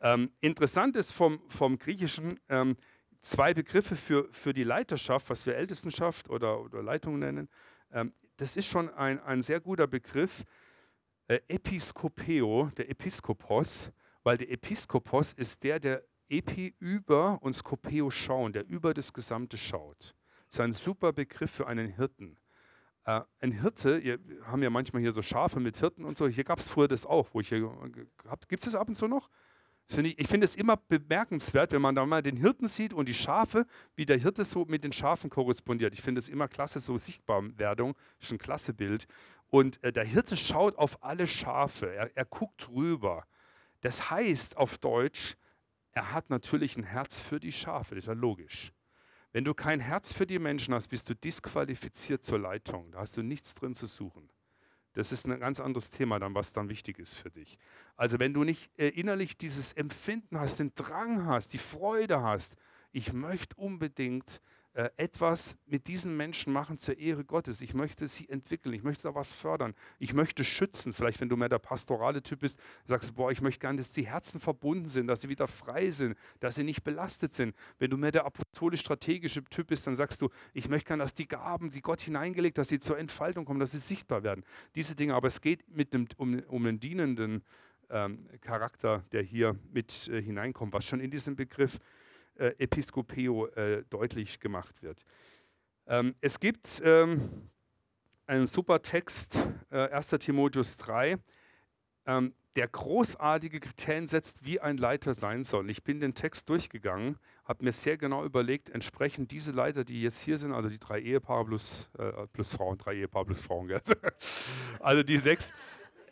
Ähm, interessant ist vom, vom Griechischen ähm, zwei Begriffe für, für die Leiterschaft, was wir Ältestenschaft oder, oder Leitung nennen. Ähm, das ist schon ein, ein sehr guter Begriff. Äh, Episkopeo, der Episkopos weil der Episkopos ist der, der Epi über und Skopeo schauen, der über das Gesamte schaut. Das ist ein super Begriff für einen Hirten. Äh, ein Hirte, wir haben ja manchmal hier so Schafe mit Hirten und so, hier gab es früher das auch, wo ich hier, gibt es das ab und zu noch? Find ich, ich finde es immer bemerkenswert, wenn man da mal den Hirten sieht und die Schafe, wie der Hirte so mit den Schafen korrespondiert. Ich finde es immer klasse, so Sichtbarwerdung, ist ein klasse Bild. Und äh, der Hirte schaut auf alle Schafe, er, er guckt rüber. Das heißt auf Deutsch, er hat natürlich ein Herz für die Schafe, das ist ja logisch. Wenn du kein Herz für die Menschen hast, bist du disqualifiziert zur Leitung. Da hast du nichts drin zu suchen. Das ist ein ganz anderes Thema dann, was dann wichtig ist für dich. Also wenn du nicht äh, innerlich dieses Empfinden hast, den Drang hast, die Freude hast, ich möchte unbedingt äh, etwas mit diesen Menschen machen zur Ehre Gottes. Ich möchte sie entwickeln, ich möchte da was fördern, ich möchte schützen. Vielleicht, wenn du mehr der pastorale Typ bist, sagst du, boah, ich möchte gerne, dass die Herzen verbunden sind, dass sie wieder frei sind, dass sie nicht belastet sind. Wenn du mehr der apostolisch-strategische Typ bist, dann sagst du, ich möchte gerne, dass die Gaben, die Gott hineingelegt, dass sie zur Entfaltung kommen, dass sie sichtbar werden. Diese Dinge, aber es geht mit dem, um, um einen dienenden ähm, Charakter, der hier mit äh, hineinkommt, was schon in diesem Begriff Episkopeo äh, deutlich gemacht wird. Ähm, es gibt ähm, einen super Text, äh, 1. Timotheus 3, ähm, der großartige Kriterien setzt, wie ein Leiter sein soll. Ich bin den Text durchgegangen, habe mir sehr genau überlegt, entsprechend diese Leiter, die jetzt hier sind, also die drei Ehepaare plus, äh, plus Frauen, drei Ehepaare plus Frauen, also die sechs,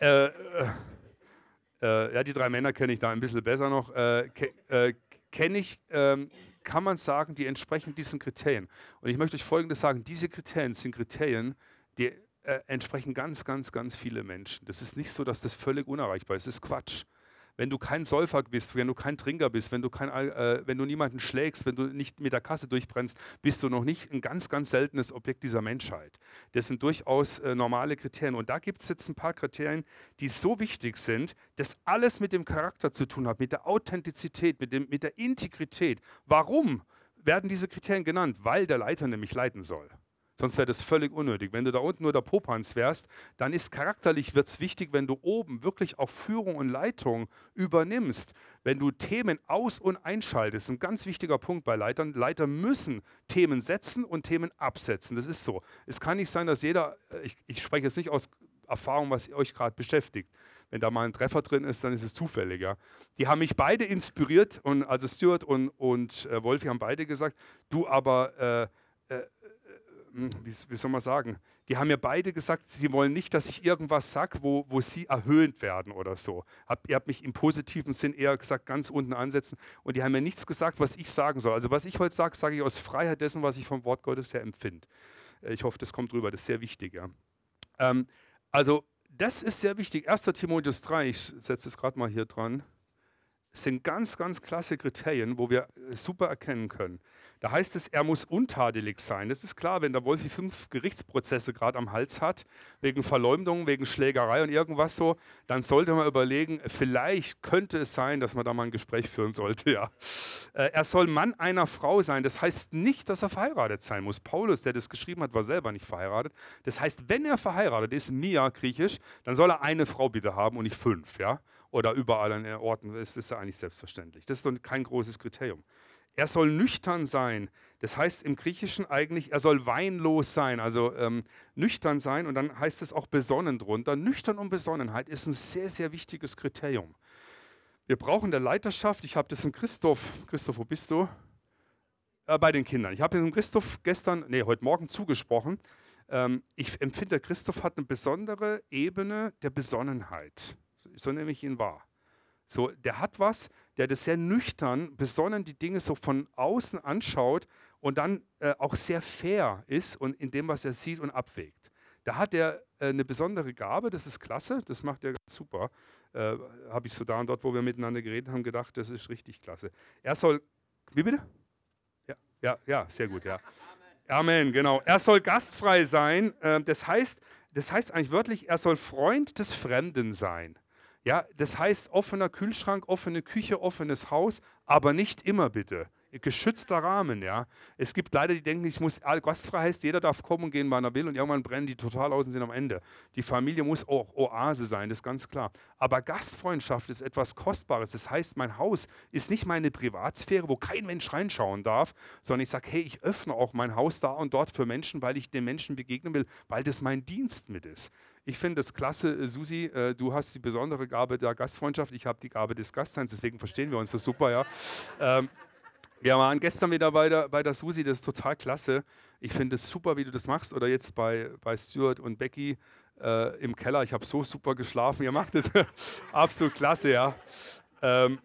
äh, äh, ja, die drei Männer kenne ich da ein bisschen besser noch, äh, äh, kenne ich, ähm, kann man sagen, die entsprechen diesen Kriterien. Und ich möchte euch Folgendes sagen, diese Kriterien sind Kriterien, die äh, entsprechen ganz, ganz, ganz viele Menschen. Das ist nicht so, dass das völlig unerreichbar ist. Das ist Quatsch wenn du kein Säufer bist, wenn du kein Trinker bist, wenn du, kein, äh, wenn du niemanden schlägst, wenn du nicht mit der Kasse durchbrennst, bist du noch nicht ein ganz, ganz seltenes Objekt dieser Menschheit. Das sind durchaus äh, normale Kriterien. Und da gibt es jetzt ein paar Kriterien, die so wichtig sind, dass alles mit dem Charakter zu tun hat, mit der Authentizität, mit, dem, mit der Integrität. Warum werden diese Kriterien genannt? Weil der Leiter nämlich leiten soll. Sonst wäre das völlig unnötig. Wenn du da unten nur der Popanz wärst, dann ist charakterlich wird's wichtig, wenn du oben wirklich auch Führung und Leitung übernimmst. Wenn du Themen aus- und einschaltest, ein ganz wichtiger Punkt bei Leitern. Leiter müssen Themen setzen und Themen absetzen. Das ist so. Es kann nicht sein, dass jeder, äh, ich, ich spreche jetzt nicht aus Erfahrung, was euch gerade beschäftigt. Wenn da mal ein Treffer drin ist, dann ist es zufälliger. Die haben mich beide inspiriert und also Stuart und, und äh, Wolfi haben beide gesagt, du aber äh, wie, wie, soll man sagen, die haben mir beide gesagt, sie wollen nicht, dass ich irgendwas sage, wo, wo sie erhöht werden oder so. Hab, ihr habt mich im positiven Sinn eher gesagt, ganz unten ansetzen und die haben mir nichts gesagt, was ich sagen soll. Also was ich heute sage, sage ich aus Freiheit dessen, was ich vom Wort Gottes her empfinde. Äh, ich hoffe, das kommt rüber, das ist sehr wichtig. Ja. Ähm, also das ist sehr wichtig. 1. Timotheus 3, ich setze es gerade mal hier dran, sind ganz, ganz klasse Kriterien, wo wir super erkennen können. Da heißt es, er muss untadelig sein. Das ist klar, wenn der Wolfi fünf Gerichtsprozesse gerade am Hals hat, wegen Verleumdung, wegen Schlägerei und irgendwas so, dann sollte man überlegen, vielleicht könnte es sein, dass man da mal ein Gespräch führen sollte. Ja. Äh, er soll Mann einer Frau sein. Das heißt nicht, dass er verheiratet sein muss. Paulus, der das geschrieben hat, war selber nicht verheiratet. Das heißt, wenn er verheiratet ist, Mia griechisch, dann soll er eine Frau bitte haben und nicht fünf. Ja? Oder überall an Orten. Das ist ja eigentlich selbstverständlich. Das ist kein großes Kriterium. Er soll nüchtern sein. Das heißt im Griechischen eigentlich, er soll weinlos sein, also ähm, nüchtern sein. Und dann heißt es auch besonnen drunter. Nüchtern und Besonnenheit ist ein sehr, sehr wichtiges Kriterium. Wir brauchen der Leiterschaft, ich habe das im Christoph, Christoph, wo bist du? Äh, bei den Kindern. Ich habe dem Christoph gestern, nee, heute Morgen zugesprochen. Ähm, ich empfinde, Christoph hat eine besondere Ebene der Besonnenheit. So nehme ich ihn wahr. So, der hat was, der das sehr nüchtern, besonnen die Dinge so von außen anschaut und dann äh, auch sehr fair ist und in dem, was er sieht und abwägt. Da hat er äh, eine besondere Gabe, das ist klasse, das macht er ganz super. Äh, Habe ich so da und dort, wo wir miteinander geredet haben, gedacht, das ist richtig klasse. Er soll, wie bitte? Ja, ja, ja sehr gut, ja. Amen, genau. Er soll gastfrei sein. Ähm, das heißt, das heißt eigentlich wörtlich, er soll Freund des Fremden sein. Ja, das heißt offener Kühlschrank, offene Küche, offenes Haus, aber nicht immer bitte. Geschützter Rahmen, ja. Es gibt leider, die denken, ich muss, gastfrei heißt, jeder darf kommen und gehen, wann er will und irgendwann brennen die total aus und sind am Ende. Die Familie muss auch Oase sein, das ist ganz klar. Aber Gastfreundschaft ist etwas Kostbares. Das heißt, mein Haus ist nicht meine Privatsphäre, wo kein Mensch reinschauen darf, sondern ich sage, hey, ich öffne auch mein Haus da und dort für Menschen, weil ich den Menschen begegnen will, weil das mein Dienst mit ist. Ich finde es klasse, äh, Susi, äh, du hast die besondere Gabe der Gastfreundschaft, ich habe die Gabe des Gastseins, deswegen verstehen wir uns das super, ja. Ähm, wir waren gestern wieder bei der, bei der Susi, das ist total klasse. Ich finde es super, wie du das machst. Oder jetzt bei, bei Stuart und Becky äh, im Keller. Ich habe so super geschlafen. Ihr macht es absolut klasse, ja. Ähm,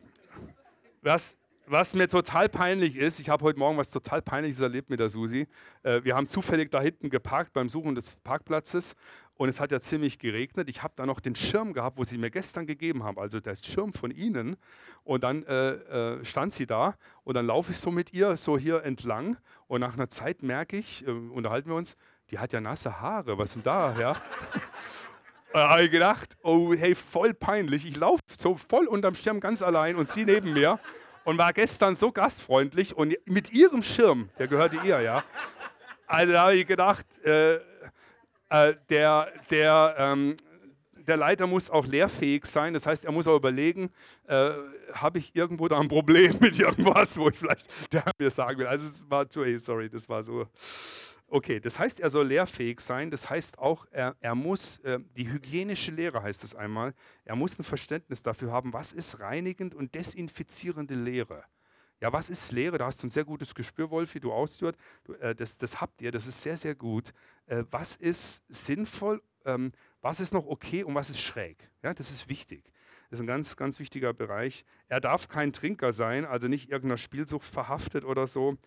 was, was mir total peinlich ist, ich habe heute Morgen was total Peinliches erlebt mit der Susi. Äh, wir haben zufällig da hinten geparkt beim Suchen des Parkplatzes und es hat ja ziemlich geregnet. Ich habe da noch den Schirm gehabt, wo sie mir gestern gegeben haben, also der Schirm von ihnen. Und dann äh, äh, stand sie da und dann laufe ich so mit ihr so hier entlang und nach einer Zeit merke ich, äh, unterhalten wir uns, die hat ja nasse Haare, was denn da? Ja? Da habe ich gedacht, oh hey, voll peinlich. Ich laufe so voll unterm Schirm ganz allein und sie neben mir und war gestern so gastfreundlich und mit ihrem Schirm, der gehörte ihr, ja. Also da habe ich gedacht, äh, äh, der, der, ähm, der Leiter muss auch lehrfähig sein. Das heißt, er muss auch überlegen, äh, habe ich irgendwo da ein Problem mit irgendwas, wo ich vielleicht der mir sagen will. Also es war, sorry, das war so. Okay, das heißt, er soll lehrfähig sein. Das heißt auch, er, er muss, äh, die hygienische Lehre heißt es einmal, er muss ein Verständnis dafür haben, was ist reinigend und desinfizierende Lehre. Ja, was ist Lehre? Da hast du ein sehr gutes Gespür, Wolfi, du ausführt. Äh, das, das habt ihr, das ist sehr, sehr gut. Äh, was ist sinnvoll, ähm, was ist noch okay und was ist schräg? Ja, das ist wichtig. Das ist ein ganz, ganz wichtiger Bereich. Er darf kein Trinker sein, also nicht irgendeiner Spielsucht verhaftet oder so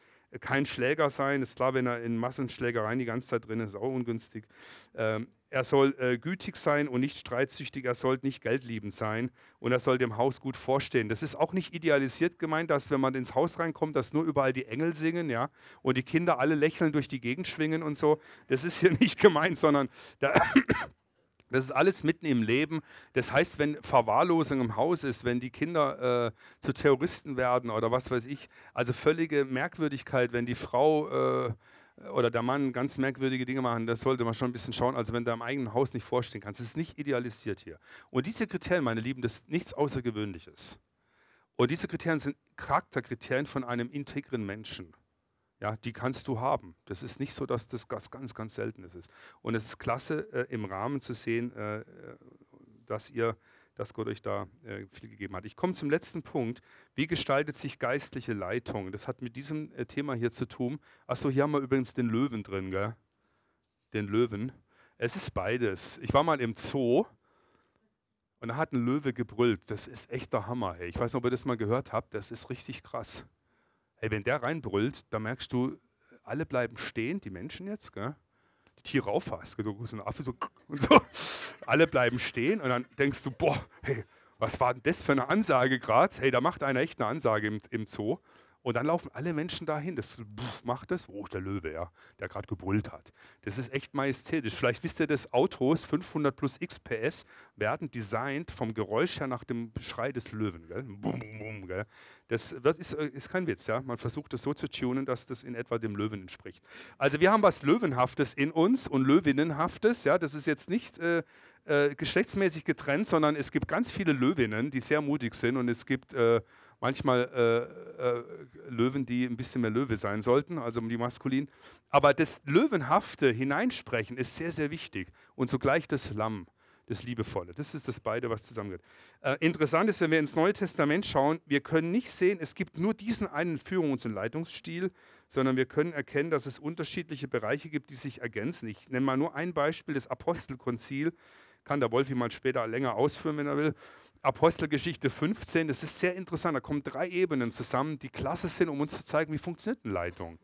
kein Schläger sein. Ist klar, wenn er in Massenschlägereien die ganze Zeit drin ist, ist auch ungünstig. Ähm, er soll äh, gütig sein und nicht streitsüchtig. Er soll nicht geldliebend sein und er soll dem Haus gut vorstehen. Das ist auch nicht idealisiert gemeint, dass wenn man ins Haus reinkommt, dass nur überall die Engel singen, ja, und die Kinder alle lächeln durch die Gegend schwingen und so. Das ist hier nicht gemeint, sondern da das ist alles mitten im Leben. Das heißt, wenn Verwahrlosung im Haus ist, wenn die Kinder äh, zu Terroristen werden oder was weiß ich, also völlige Merkwürdigkeit, wenn die Frau äh, oder der Mann ganz merkwürdige Dinge machen, das sollte man schon ein bisschen schauen. Also wenn du im eigenen Haus nicht vorstehen kannst, das ist nicht idealisiert hier. Und diese Kriterien, meine Lieben, das ist nichts Außergewöhnliches. Und diese Kriterien sind Charakterkriterien von einem integren Menschen. Ja, die kannst du haben. Das ist nicht so, dass das ganz, ganz, ganz Seltenes ist. Und es ist klasse, äh, im Rahmen zu sehen, äh, äh, dass ihr, dass Gott euch da äh, viel gegeben hat. Ich komme zum letzten Punkt. Wie gestaltet sich geistliche Leitung? Das hat mit diesem äh, Thema hier zu tun. Achso, hier haben wir übrigens den Löwen drin, gell? Den Löwen. Es ist beides. Ich war mal im Zoo und da hat ein Löwe gebrüllt. Das ist echt der Hammer. Ey. Ich weiß nicht, ob ihr das mal gehört habt. Das ist richtig krass. Hey, wenn der reinbrüllt, dann merkst du, alle bleiben stehen, die Menschen jetzt, gell? die Tiere auffasst, so, so ein Affe so und so. Alle bleiben stehen und dann denkst du, boah, hey, was war denn das für eine Ansage gerade? Hey, da macht einer echt eine Ansage im, im Zoo. Und dann laufen alle Menschen dahin. Das macht das. Oh, der Löwe, ja, der gerade gebrüllt hat. Das ist echt majestätisch. Vielleicht wisst ihr, dass Autos 500 plus X PS werden designt vom Geräusch her nach dem Schrei des Löwen. Gell? Bum, bum, gell? Das wird, ist, äh, ist, kein Witz. Ja? Man versucht das so zu tunen, dass das in etwa dem Löwen entspricht. Also wir haben was Löwenhaftes in uns und Löwinnenhaftes. Ja? Das ist jetzt nicht äh, äh, geschlechtsmäßig getrennt, sondern es gibt ganz viele Löwinnen, die sehr mutig sind und es gibt äh, manchmal äh, äh, Löwen, die ein bisschen mehr Löwe sein sollten, also die maskulin. Aber das Löwenhafte hineinsprechen ist sehr, sehr wichtig und zugleich das Lamm das Liebevolle. Das ist das beide, was zusammengehört. Äh, interessant ist, wenn wir ins Neue Testament schauen, wir können nicht sehen, es gibt nur diesen einen Führungs- und Leitungsstil, sondern wir können erkennen, dass es unterschiedliche Bereiche gibt, die sich ergänzen. Ich nenne mal nur ein Beispiel, das Apostelkonzil kann der Wolfi mal später länger ausführen, wenn er will. Apostelgeschichte 15, das ist sehr interessant. Da kommen drei Ebenen zusammen, die klasse sind, um uns zu zeigen, wie funktioniert eine Leitung.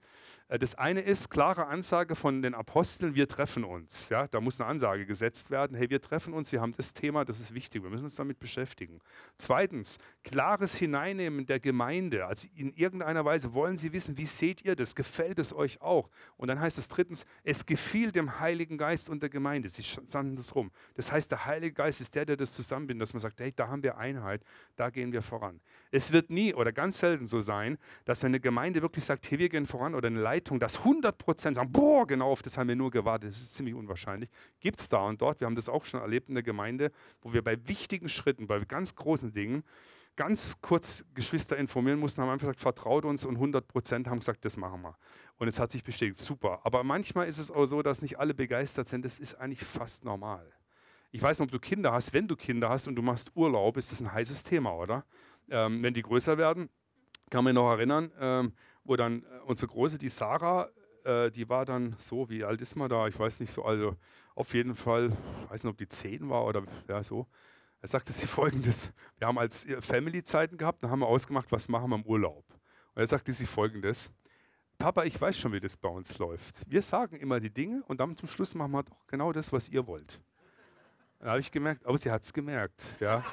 Äh, das eine ist klare Ansage von den Aposteln, wir treffen uns. Ja, da muss eine Ansage gesetzt werden, hey, wir treffen uns, wir haben das Thema, das ist wichtig, wir müssen uns damit beschäftigen. Zweitens, klares Hineinnehmen der Gemeinde. Also in irgendeiner Weise wollen sie wissen, wie seht ihr das, gefällt es euch auch? Und dann heißt es drittens, es gefiel dem Heiligen Geist und der Gemeinde. Sie sanden das rum. Das heißt, der Heilige Geist ist der, der das zusammenbindet, dass man sagt, hey, da haben wir Einheit, da gehen wir voran. Es wird nie oder ganz selten so sein, dass wenn eine Gemeinde wirklich sagt, hey, wir gehen voran oder eine Leitung, dass 100 Prozent sagen, boah, genau auf das haben wir nur gewartet. Das ist ziemlich unwahrscheinlich. Gibt es da und dort. Wir haben das auch schon erlebt in der Gemeinde, wo wir bei wichtigen Schritten, bei ganz großen Dingen, ganz kurz Geschwister informieren mussten, haben einfach gesagt, vertraut uns und 100 Prozent haben gesagt, das machen wir. Und es hat sich bestätigt, super. Aber manchmal ist es auch so, dass nicht alle begeistert sind. Das ist eigentlich fast normal. Ich weiß nicht, ob du Kinder hast. Wenn du Kinder hast und du machst Urlaub, ist das ein heißes Thema, oder? Ähm, wenn die größer werden, kann man noch erinnern, ähm, wo dann äh, unsere Große, die Sarah, äh, die war dann so, wie alt ist man da? Ich weiß nicht so, also auf jeden Fall, ich weiß nicht, ob die zehn war oder ja so. Er sagte sie folgendes: Wir haben als äh, Family-Zeiten gehabt, dann haben wir ausgemacht, was machen wir im Urlaub. Und er sagte sie folgendes: Papa, ich weiß schon, wie das bei uns läuft. Wir sagen immer die Dinge und dann zum Schluss machen wir doch genau das, was ihr wollt. Da habe ich gemerkt, aber sie hat es gemerkt. Ja.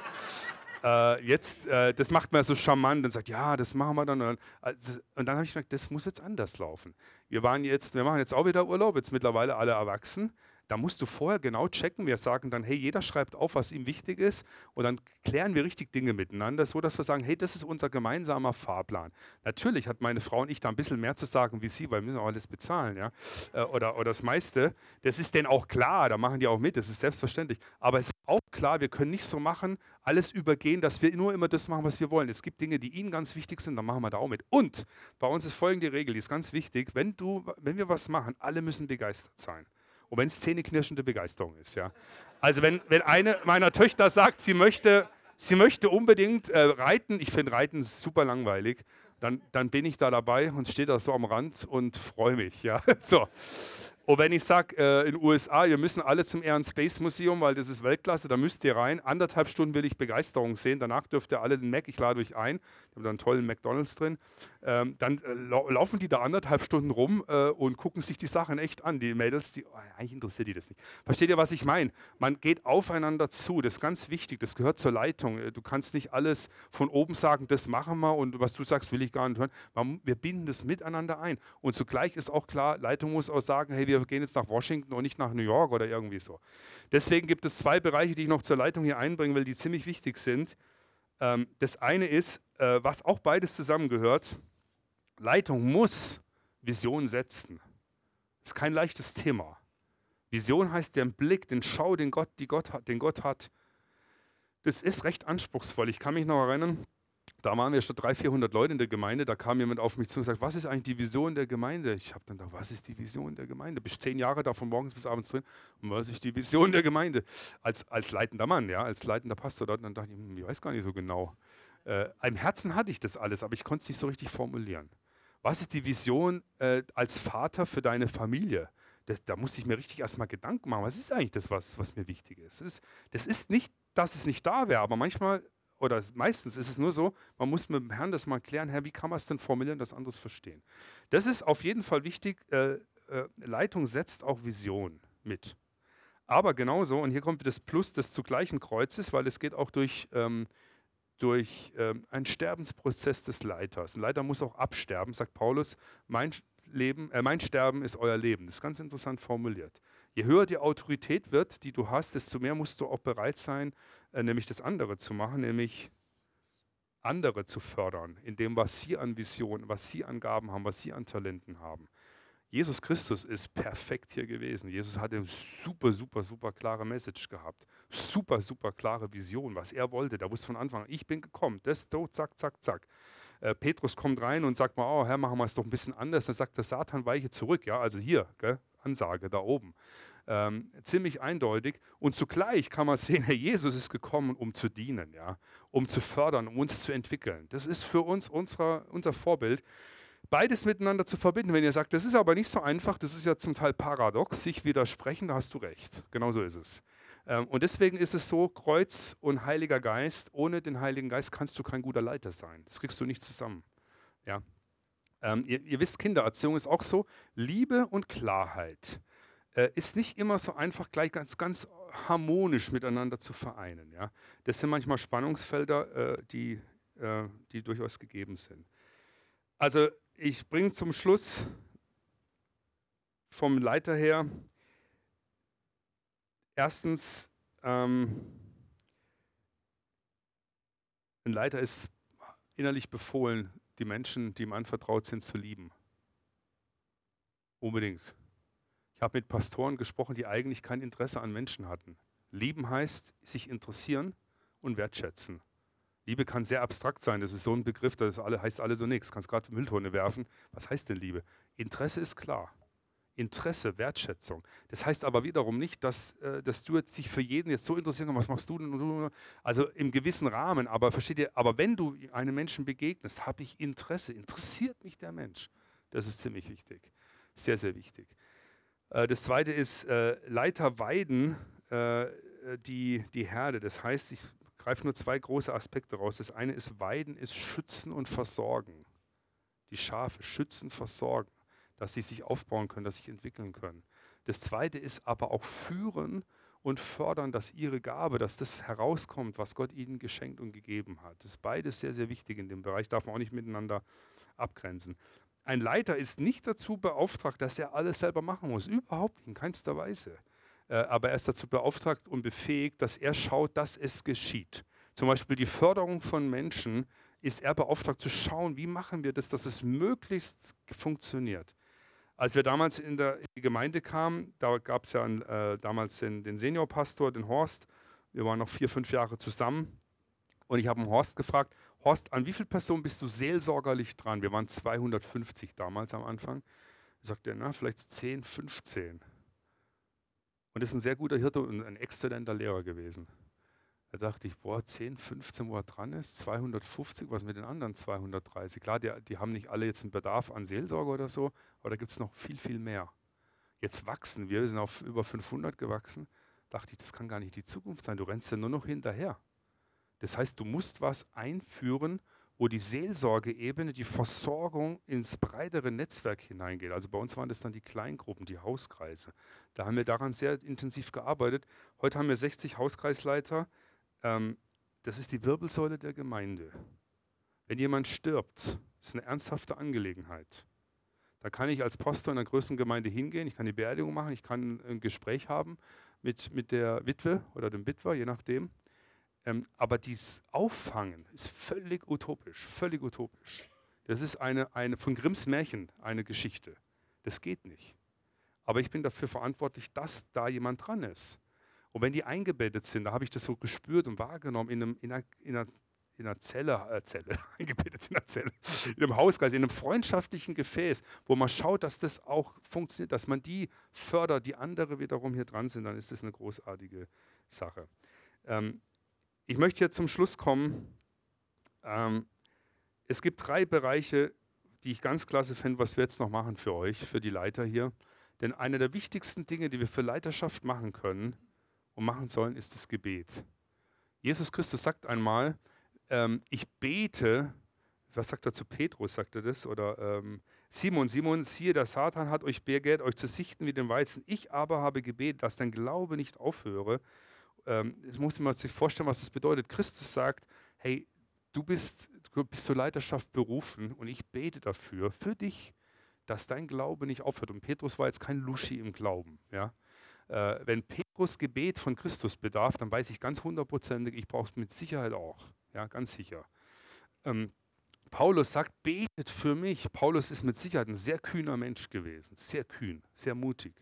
Äh, jetzt, äh, das macht man so charmant und sagt, ja, das machen wir dann. Und dann, also, dann habe ich gemerkt, das muss jetzt anders laufen. Wir waren jetzt, wir machen jetzt auch wieder Urlaub, jetzt mittlerweile alle erwachsen. Da musst du vorher genau checken. Wir sagen dann, hey, jeder schreibt auf, was ihm wichtig ist. Und dann klären wir richtig Dinge miteinander, so dass wir sagen, hey, das ist unser gemeinsamer Fahrplan. Natürlich hat meine Frau und ich da ein bisschen mehr zu sagen wie sie, weil wir müssen auch alles bezahlen, ja. Äh, oder, oder das meiste. Das ist denen auch klar, da machen die auch mit, das ist selbstverständlich. Aber es ist auch klar, wir können nicht so machen, alles übergehen, dass wir nur immer das machen, was wir wollen. Es gibt Dinge, die ihnen ganz wichtig sind, dann machen wir da auch mit. Und bei uns ist folgende Regel, die ist ganz wichtig. Wenn, du, wenn wir was machen, alle müssen begeistert sein. Und wenn es zähneknirschende Begeisterung ist. Ja. Also wenn, wenn eine meiner Töchter sagt, sie möchte, sie möchte unbedingt äh, reiten, ich finde Reiten super langweilig, dann, dann bin ich da dabei und stehe da so am Rand und freue mich. Ja. So. Und wenn ich sage, äh, in den USA, wir müssen alle zum Air and Space Museum, weil das ist Weltklasse, da müsst ihr rein. Anderthalb Stunden will ich Begeisterung sehen. Danach dürft ihr alle den Mac, ich lade euch ein. Wir haben da einen tollen McDonalds drin. Ähm, dann äh, lau laufen die da anderthalb Stunden rum äh, und gucken sich die Sachen echt an. Die Mädels, die, oh, eigentlich interessiert die das nicht. Versteht ihr, was ich meine? Man geht aufeinander zu. Das ist ganz wichtig. Das gehört zur Leitung. Äh, du kannst nicht alles von oben sagen, das machen wir und was du sagst, will ich gar nicht hören. Man, wir binden das miteinander ein. Und zugleich ist auch klar, Leitung muss auch sagen, hey, wir wir gehen jetzt nach Washington und nicht nach New York oder irgendwie so. Deswegen gibt es zwei Bereiche, die ich noch zur Leitung hier einbringen will, die ziemlich wichtig sind. Ähm, das eine ist, äh, was auch beides zusammengehört, Leitung muss Vision setzen. Das ist kein leichtes Thema. Vision heißt den Blick, den Schau, den Gott, die Gott den Gott hat. Das ist recht anspruchsvoll. Ich kann mich noch erinnern, da waren wir schon 300, 400 Leute in der Gemeinde. Da kam jemand auf mich zu und sagte, was ist eigentlich die Vision der Gemeinde? Ich habe dann gedacht, was ist die Vision der Gemeinde? Bis zehn Jahre da von morgens bis abends drin. Und was ist die Vision der Gemeinde? Als, als leitender Mann, ja, als leitender Pastor dort. Und dann dachte ich, hm, ich weiß gar nicht so genau. Äh, Im Herzen hatte ich das alles, aber ich konnte es nicht so richtig formulieren. Was ist die Vision äh, als Vater für deine Familie? Das, da musste ich mir richtig erstmal Gedanken machen. Was ist eigentlich das, was, was mir wichtig ist, das ist nicht, dass es nicht da wäre, aber manchmal oder meistens ist es nur so, man muss mit dem Herrn das mal klären, Herr, wie kann man es denn formulieren, dass andere es verstehen. Das ist auf jeden Fall wichtig. Äh, äh, Leitung setzt auch Vision mit. Aber genauso, und hier kommt das Plus des zugleichen Kreuzes, weil es geht auch durch, ähm, durch ähm, einen Sterbensprozess des Leiters. Ein Leiter muss auch absterben, sagt Paulus. Mein, Leben, äh, mein Sterben ist euer Leben. Das ist ganz interessant formuliert. Je höher die Autorität wird, die du hast, desto mehr musst du auch bereit sein, äh, nämlich das andere zu machen, nämlich andere zu fördern, in dem, was sie an Visionen, was sie an Gaben haben, was sie an Talenten haben. Jesus Christus ist perfekt hier gewesen. Jesus hatte eine super, super, super klare Message gehabt. Super, super klare Vision, was er wollte. Da wusste von Anfang an, ich bin gekommen. Das, so, zack, zack, zack. Äh, Petrus kommt rein und sagt mal, oh Herr, machen wir es doch ein bisschen anders. Dann sagt der Satan, weiche zurück. Ja, also hier, gell? Ansage da oben. Ähm, ziemlich eindeutig. Und zugleich kann man sehen, Herr Jesus ist gekommen, um zu dienen, ja, um zu fördern, um uns zu entwickeln. Das ist für uns unser, unser Vorbild. Beides miteinander zu verbinden. Wenn ihr sagt, das ist aber nicht so einfach, das ist ja zum Teil paradox, sich widersprechen, da hast du recht. Genau so ist es. Ähm, und deswegen ist es so, Kreuz und Heiliger Geist, ohne den Heiligen Geist kannst du kein guter Leiter sein. Das kriegst du nicht zusammen. Ja. Ähm, ihr, ihr, wisst, Kindererziehung ist auch so. Liebe und Klarheit äh, ist nicht immer so einfach gleich ganz, ganz harmonisch miteinander zu vereinen. Ja? Das sind manchmal Spannungsfelder, äh, die, äh, die durchaus gegeben sind. Also ich bringe zum Schluss vom Leiter her erstens, ähm, ein Leiter ist innerlich befohlen, die Menschen, die ihm anvertraut sind, zu lieben. Unbedingt. Ich habe mit Pastoren gesprochen, die eigentlich kein Interesse an Menschen hatten. Lieben heißt sich interessieren und wertschätzen. Liebe kann sehr abstrakt sein. Das ist so ein Begriff, das alle, heißt alles so nichts. Kannst gerade Mülltonne werfen. Was heißt denn Liebe? Interesse ist klar. Interesse, Wertschätzung. Das heißt aber wiederum nicht, dass, äh, dass du jetzt sich für jeden jetzt so interessieren kannst, was machst du denn? Also im gewissen Rahmen, aber versteht ihr, aber wenn du einem Menschen begegnest, habe ich Interesse. Interessiert mich der Mensch? Das ist ziemlich wichtig. Sehr, sehr wichtig. Äh, das zweite ist äh, Leiter weiden die, die Herde. Das heißt, ich greife nur zwei große Aspekte raus. Das eine ist Weiden, ist schützen und versorgen. Die Schafe schützen, versorgen, dass sie sich aufbauen können, dass sie sich entwickeln können. Das zweite ist aber auch führen und fördern, dass ihre Gabe, dass das herauskommt, was Gott ihnen geschenkt und gegeben hat. Das ist beides sehr, sehr wichtig in dem Bereich, darf man auch nicht miteinander abgrenzen. Ein Leiter ist nicht dazu beauftragt, dass er alles selber machen muss. Überhaupt in keinster Weise. Äh, aber er ist dazu beauftragt und befähigt, dass er schaut, dass es geschieht. Zum Beispiel die Förderung von Menschen ist er beauftragt zu schauen, wie machen wir das, dass es möglichst funktioniert. Als wir damals in, der, in die Gemeinde kamen, da gab es ja einen, äh, damals den, den Seniorpastor, den Horst. Wir waren noch vier, fünf Jahre zusammen. Und ich habe Horst gefragt, Horst, an wie viele Personen bist du seelsorgerlich dran? Wir waren 250 damals am Anfang. Da sagt er, na, vielleicht 10, 15. Und ist ein sehr guter Hirte und ein exzellenter Lehrer gewesen. Da dachte ich, boah, 10, 15, wo er dran ist, 250, was mit den anderen 230? Klar, die, die haben nicht alle jetzt einen Bedarf an Seelsorge oder so, aber da gibt es noch viel, viel mehr. Jetzt wachsen wir, wir sind auf über 500 gewachsen. Dachte ich, das kann gar nicht die Zukunft sein. Du rennst ja nur noch hinterher. Das heißt, du musst was einführen, wo die Seelsorgeebene, die Versorgung ins breitere Netzwerk hineingeht. Also bei uns waren das dann die Kleingruppen, die Hauskreise. Da haben wir daran sehr intensiv gearbeitet. Heute haben wir 60 Hauskreisleiter. Ähm, das ist die Wirbelsäule der Gemeinde. Wenn jemand stirbt, ist eine ernsthafte Angelegenheit. Da kann ich als Pastor in einer größeren Gemeinde hingehen, ich kann die Beerdigung machen, ich kann ein Gespräch haben mit, mit der Witwe oder dem Witwer, je nachdem. Ähm, aber dieses Auffangen ist völlig utopisch, völlig utopisch. Das ist eine, eine von Grimms Märchen eine Geschichte. Das geht nicht. Aber ich bin dafür verantwortlich, dass da jemand dran ist. Und wenn die eingebettet sind, da habe ich das so gespürt und wahrgenommen in, einem, in, einer, in, einer, in einer, Zelle, äh, Zelle, eingebettet in einer Zelle, in einem Hauskreis, in einem freundschaftlichen Gefäß, wo man schaut, dass das auch funktioniert, dass man die fördert, die andere wiederum hier dran sind, dann ist das eine großartige Sache. Ähm, ich möchte jetzt zum Schluss kommen. Ähm, es gibt drei Bereiche, die ich ganz klasse finde, was wir jetzt noch machen für euch, für die Leiter hier. Denn eine der wichtigsten Dinge, die wir für Leiterschaft machen können und machen sollen, ist das Gebet. Jesus Christus sagt einmal, ähm, ich bete, was sagt er zu Petrus, sagt er das? Oder ähm, Simon, Simon, siehe, der Satan hat euch begehrt, euch zu sichten wie den Weizen. Ich aber habe gebetet, dass dein Glaube nicht aufhöre ähm, jetzt muss man sich vorstellen, was das bedeutet. Christus sagt, hey, du bist, du bist zur Leiterschaft berufen und ich bete dafür, für dich, dass dein Glaube nicht aufhört. Und Petrus war jetzt kein Luschi im Glauben. Ja? Äh, wenn Petrus Gebet von Christus bedarf, dann weiß ich ganz hundertprozentig, ich brauche es mit Sicherheit auch. Ja, ganz sicher. Ähm, Paulus sagt, betet für mich. Paulus ist mit Sicherheit ein sehr kühner Mensch gewesen, sehr kühn, sehr mutig.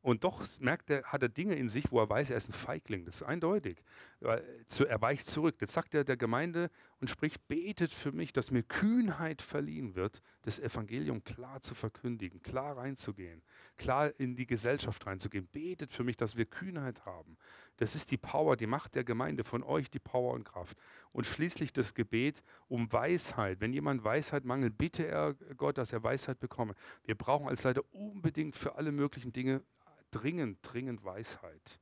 Und doch merkt er, hat er Dinge in sich, wo er weiß, er ist ein Feigling. Das ist eindeutig. Er weicht zurück. Jetzt sagt er der Gemeinde und spricht, betet für mich, dass mir Kühnheit verliehen wird, das Evangelium klar zu verkündigen, klar reinzugehen, klar in die Gesellschaft reinzugehen. Betet für mich, dass wir Kühnheit haben. Das ist die Power, die Macht der Gemeinde, von euch die Power und Kraft. Und schließlich das Gebet um Weisheit. Wenn jemand Weisheit mangelt, bitte er Gott, dass er Weisheit bekomme. Wir brauchen als Leiter unbedingt für alle möglichen Dinge dringend, dringend Weisheit.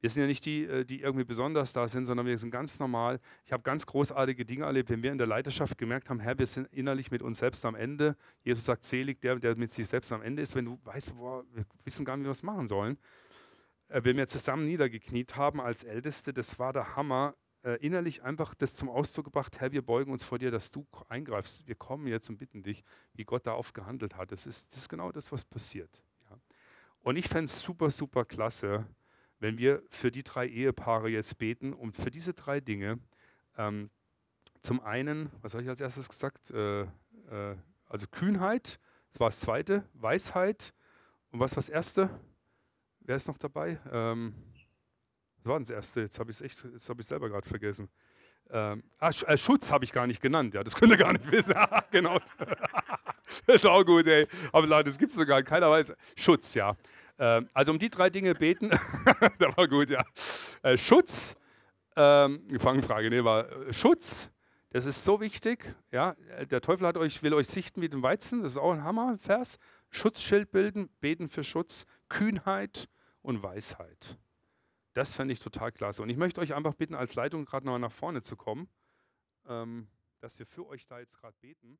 Wir sind ja nicht die, äh, die irgendwie besonders da sind, sondern wir sind ganz normal. Ich habe ganz großartige Dinge erlebt, wenn wir in der Leiterschaft gemerkt haben, Herr, wir sind innerlich mit uns selbst am Ende. Jesus sagt, selig der, der mit sich selbst am Ende ist. Wenn du weißt, boah, wir wissen gar nicht, wie wir es machen sollen. Äh, wenn wir zusammen niedergekniet haben als Älteste, das war der Hammer. Äh, innerlich einfach das zum Ausdruck gebracht, Herr, wir beugen uns vor dir, dass du eingreifst. Wir kommen jetzt und bitten dich, wie Gott da oft gehandelt hat. Das ist, das ist genau das, was passiert. Und ich fände es super, super klasse, wenn wir für die drei Ehepaare jetzt beten und für diese drei Dinge, ähm, zum einen, was habe ich als erstes gesagt? Äh, äh, also Kühnheit, das war das zweite, Weisheit und was war das erste? Wer ist noch dabei? Ähm, was war das erste? Jetzt habe ich es echt, jetzt habe ich selber gerade vergessen. Ähm, ah, äh, Schutz habe ich gar nicht genannt, ja, das könnt ihr gar nicht wissen. genau. das ist auch gut, ey. Aber Leute, das gibt es sogar, keiner weiß. Schutz, ja. Ähm, also um die drei Dinge beten, das war gut, ja. Äh, Schutz, ähm, Fangfrage, nee, war äh, Schutz, das ist so wichtig, ja. Der Teufel hat euch, will euch sichten wie den Weizen, das ist auch ein Hammervers. Schutzschild bilden, beten für Schutz, Kühnheit und Weisheit. Das fände ich total klasse. Und ich möchte euch einfach bitten, als Leitung gerade noch nach vorne zu kommen, ähm, dass wir für euch da jetzt gerade beten.